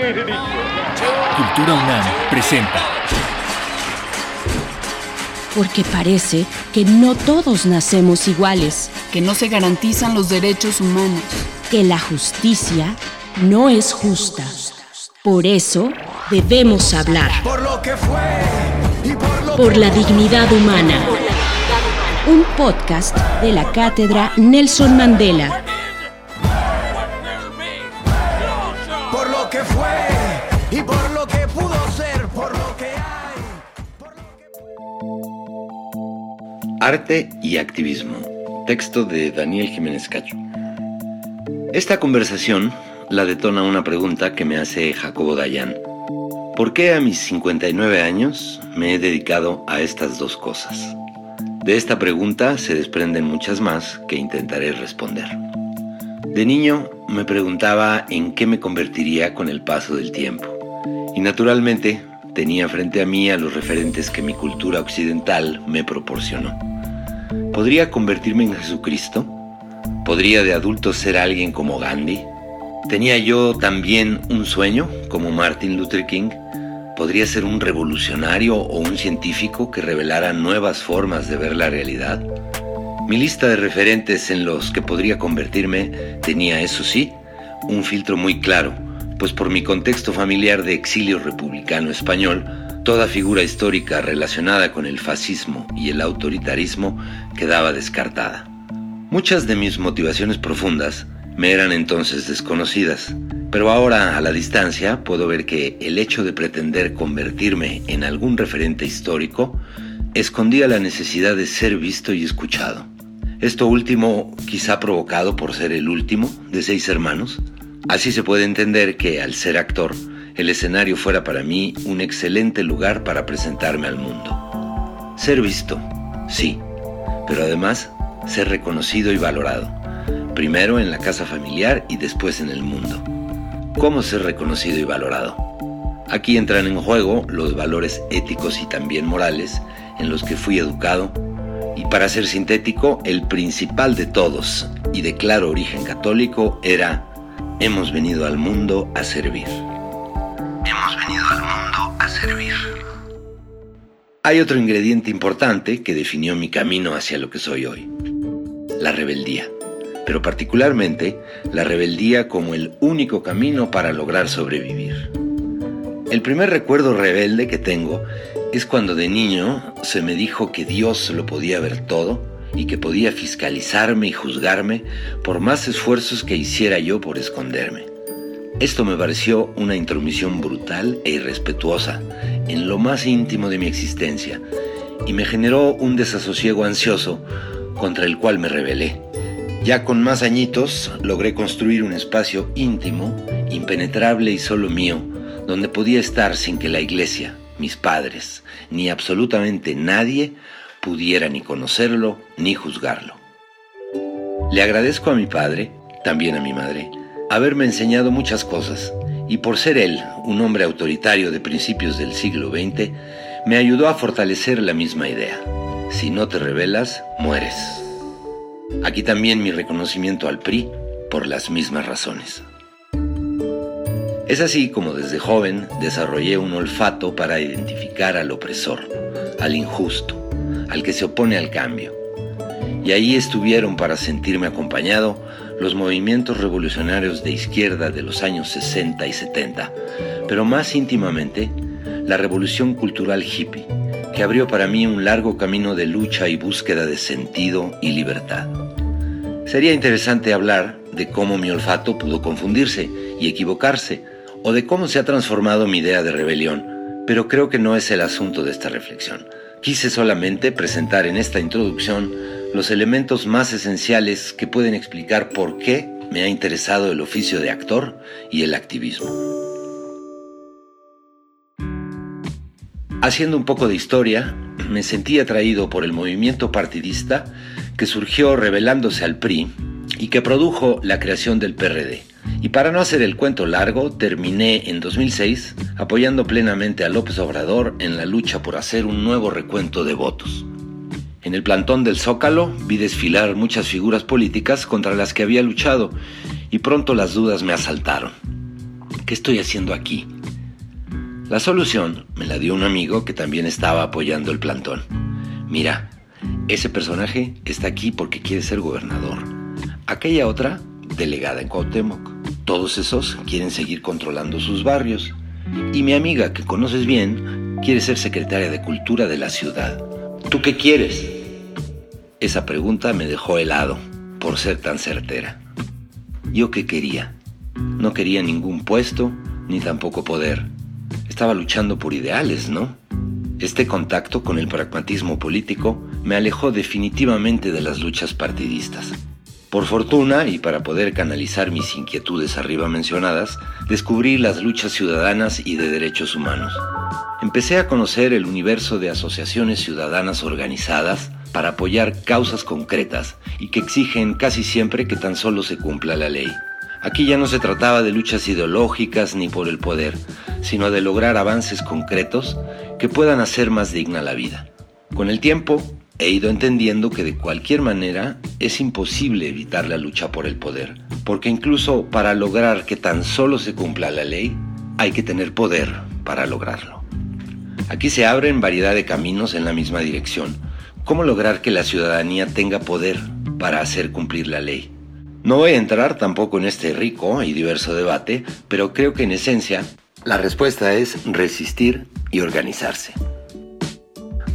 Cultura UNAM presenta. Porque parece que no todos nacemos iguales, que no se garantizan los derechos humanos, que la justicia no es justa. Por eso debemos hablar. Por lo que fue y por lo Por la dignidad humana. Un podcast de la cátedra Nelson Mandela. Arte y activismo. Texto de Daniel Jiménez Cacho. Esta conversación la detona una pregunta que me hace Jacobo Dayan. ¿Por qué a mis 59 años me he dedicado a estas dos cosas? De esta pregunta se desprenden muchas más que intentaré responder. De niño me preguntaba en qué me convertiría con el paso del tiempo. Y naturalmente tenía frente a mí a los referentes que mi cultura occidental me proporcionó. ¿Podría convertirme en Jesucristo? ¿Podría de adulto ser alguien como Gandhi? ¿Tenía yo también un sueño como Martin Luther King? ¿Podría ser un revolucionario o un científico que revelara nuevas formas de ver la realidad? Mi lista de referentes en los que podría convertirme tenía, eso sí, un filtro muy claro, pues por mi contexto familiar de exilio republicano español, toda figura histórica relacionada con el fascismo y el autoritarismo quedaba descartada. Muchas de mis motivaciones profundas me eran entonces desconocidas, pero ahora a la distancia puedo ver que el hecho de pretender convertirme en algún referente histórico escondía la necesidad de ser visto y escuchado. Esto último quizá provocado por ser el último de seis hermanos. Así se puede entender que al ser actor, el escenario fuera para mí un excelente lugar para presentarme al mundo. Ser visto, sí, pero además ser reconocido y valorado, primero en la casa familiar y después en el mundo. ¿Cómo ser reconocido y valorado? Aquí entran en juego los valores éticos y también morales en los que fui educado y para ser sintético, el principal de todos y de claro origen católico era hemos venido al mundo a servir. Hay otro ingrediente importante que definió mi camino hacia lo que soy hoy. La rebeldía. Pero particularmente la rebeldía como el único camino para lograr sobrevivir. El primer recuerdo rebelde que tengo es cuando de niño se me dijo que Dios lo podía ver todo y que podía fiscalizarme y juzgarme por más esfuerzos que hiciera yo por esconderme. Esto me pareció una intromisión brutal e irrespetuosa en lo más íntimo de mi existencia y me generó un desasosiego ansioso contra el cual me rebelé. Ya con más añitos logré construir un espacio íntimo, impenetrable y solo mío, donde podía estar sin que la iglesia, mis padres, ni absolutamente nadie pudiera ni conocerlo ni juzgarlo. Le agradezco a mi padre, también a mi madre, haberme enseñado muchas cosas, y por ser él un hombre autoritario de principios del siglo XX, me ayudó a fortalecer la misma idea. Si no te rebelas, mueres. Aquí también mi reconocimiento al PRI por las mismas razones. Es así como desde joven desarrollé un olfato para identificar al opresor, al injusto, al que se opone al cambio. Y ahí estuvieron para sentirme acompañado los movimientos revolucionarios de izquierda de los años 60 y 70, pero más íntimamente la revolución cultural hippie, que abrió para mí un largo camino de lucha y búsqueda de sentido y libertad. Sería interesante hablar de cómo mi olfato pudo confundirse y equivocarse, o de cómo se ha transformado mi idea de rebelión, pero creo que no es el asunto de esta reflexión. Quise solamente presentar en esta introducción los elementos más esenciales que pueden explicar por qué me ha interesado el oficio de actor y el activismo. Haciendo un poco de historia, me sentí atraído por el movimiento partidista que surgió rebelándose al PRI y que produjo la creación del PRD. Y para no hacer el cuento largo, terminé en 2006 apoyando plenamente a López Obrador en la lucha por hacer un nuevo recuento de votos. En el plantón del Zócalo vi desfilar muchas figuras políticas contra las que había luchado y pronto las dudas me asaltaron. ¿Qué estoy haciendo aquí? La solución me la dio un amigo que también estaba apoyando el plantón. Mira, ese personaje está aquí porque quiere ser gobernador. Aquella otra, delegada en Cuauhtémoc. Todos esos quieren seguir controlando sus barrios. Y mi amiga, que conoces bien, quiere ser secretaria de Cultura de la ciudad. ¿Tú qué quieres? Esa pregunta me dejó helado por ser tan certera. ¿Yo qué quería? No quería ningún puesto ni tampoco poder. Estaba luchando por ideales, ¿no? Este contacto con el pragmatismo político me alejó definitivamente de las luchas partidistas. Por fortuna, y para poder canalizar mis inquietudes arriba mencionadas, descubrí las luchas ciudadanas y de derechos humanos. Empecé a conocer el universo de asociaciones ciudadanas organizadas para apoyar causas concretas y que exigen casi siempre que tan solo se cumpla la ley. Aquí ya no se trataba de luchas ideológicas ni por el poder, sino de lograr avances concretos que puedan hacer más digna la vida. Con el tiempo, he ido entendiendo que de cualquier manera es imposible evitar la lucha por el poder, porque incluso para lograr que tan solo se cumpla la ley, hay que tener poder para lograrlo. Aquí se abren variedad de caminos en la misma dirección. ¿Cómo lograr que la ciudadanía tenga poder para hacer cumplir la ley? No voy a entrar tampoco en este rico y diverso debate, pero creo que en esencia la respuesta es resistir y organizarse.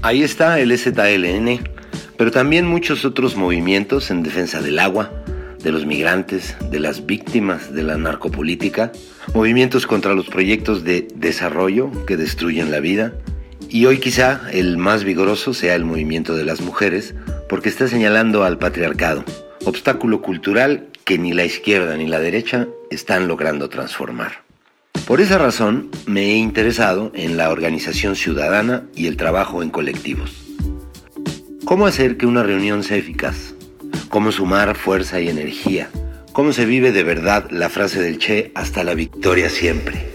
Ahí está el ZLN, pero también muchos otros movimientos en defensa del agua, de los migrantes, de las víctimas de la narcopolítica, movimientos contra los proyectos de desarrollo que destruyen la vida, y hoy quizá el más vigoroso sea el movimiento de las mujeres, porque está señalando al patriarcado, obstáculo cultural que ni la izquierda ni la derecha están logrando transformar. Por esa razón me he interesado en la organización ciudadana y el trabajo en colectivos. ¿Cómo hacer que una reunión sea eficaz? ¿Cómo sumar fuerza y energía? ¿Cómo se vive de verdad la frase del Che hasta la victoria siempre?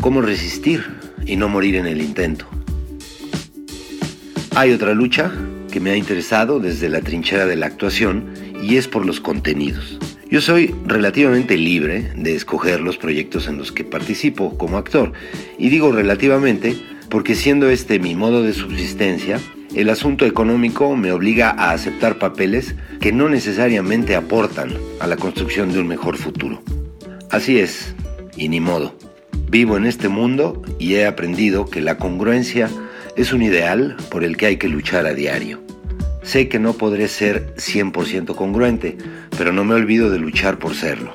¿Cómo resistir y no morir en el intento? Hay otra lucha que me ha interesado desde la trinchera de la actuación y es por los contenidos. Yo soy relativamente libre de escoger los proyectos en los que participo como actor, y digo relativamente porque siendo este mi modo de subsistencia, el asunto económico me obliga a aceptar papeles que no necesariamente aportan a la construcción de un mejor futuro. Así es, y ni modo. Vivo en este mundo y he aprendido que la congruencia es un ideal por el que hay que luchar a diario. Sé que no podré ser 100% congruente, pero no me olvido de luchar por serlo.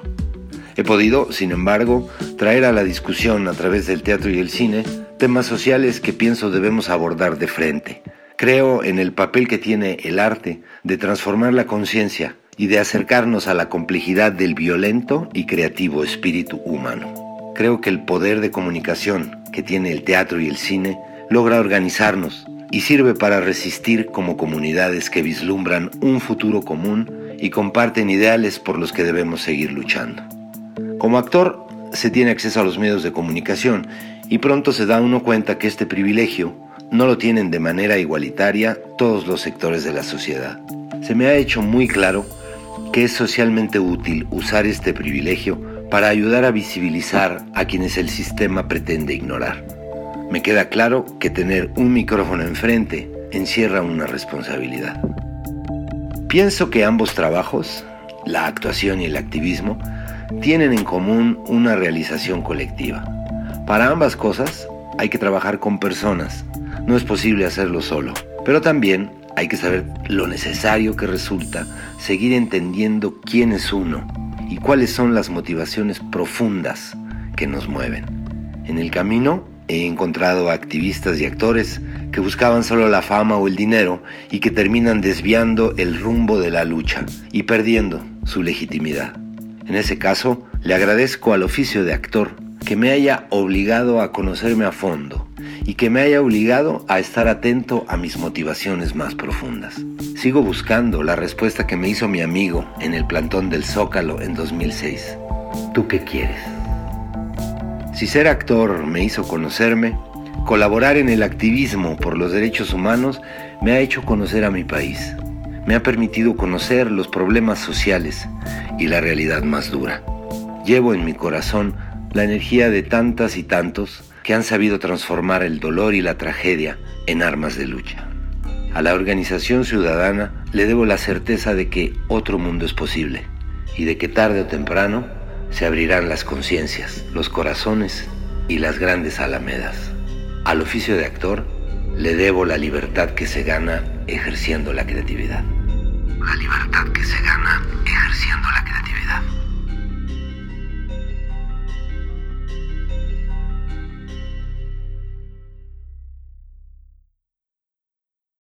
He podido, sin embargo, traer a la discusión a través del teatro y el cine temas sociales que pienso debemos abordar de frente. Creo en el papel que tiene el arte de transformar la conciencia y de acercarnos a la complejidad del violento y creativo espíritu humano. Creo que el poder de comunicación que tiene el teatro y el cine logra organizarnos y sirve para resistir como comunidades que vislumbran un futuro común y comparten ideales por los que debemos seguir luchando. Como actor se tiene acceso a los medios de comunicación y pronto se da uno cuenta que este privilegio no lo tienen de manera igualitaria todos los sectores de la sociedad. Se me ha hecho muy claro que es socialmente útil usar este privilegio para ayudar a visibilizar a quienes el sistema pretende ignorar me queda claro que tener un micrófono enfrente encierra una responsabilidad. Pienso que ambos trabajos, la actuación y el activismo, tienen en común una realización colectiva. Para ambas cosas hay que trabajar con personas, no es posible hacerlo solo, pero también hay que saber lo necesario que resulta seguir entendiendo quién es uno y cuáles son las motivaciones profundas que nos mueven. En el camino He encontrado activistas y actores que buscaban solo la fama o el dinero y que terminan desviando el rumbo de la lucha y perdiendo su legitimidad. En ese caso, le agradezco al oficio de actor que me haya obligado a conocerme a fondo y que me haya obligado a estar atento a mis motivaciones más profundas. Sigo buscando la respuesta que me hizo mi amigo en el plantón del Zócalo en 2006. ¿Tú qué quieres? Si ser actor me hizo conocerme, colaborar en el activismo por los derechos humanos me ha hecho conocer a mi país. Me ha permitido conocer los problemas sociales y la realidad más dura. Llevo en mi corazón la energía de tantas y tantos que han sabido transformar el dolor y la tragedia en armas de lucha. A la organización ciudadana le debo la certeza de que otro mundo es posible y de que tarde o temprano se abrirán las conciencias, los corazones y las grandes alamedas. Al oficio de actor le debo la libertad que se gana ejerciendo la creatividad. La libertad que se gana ejerciendo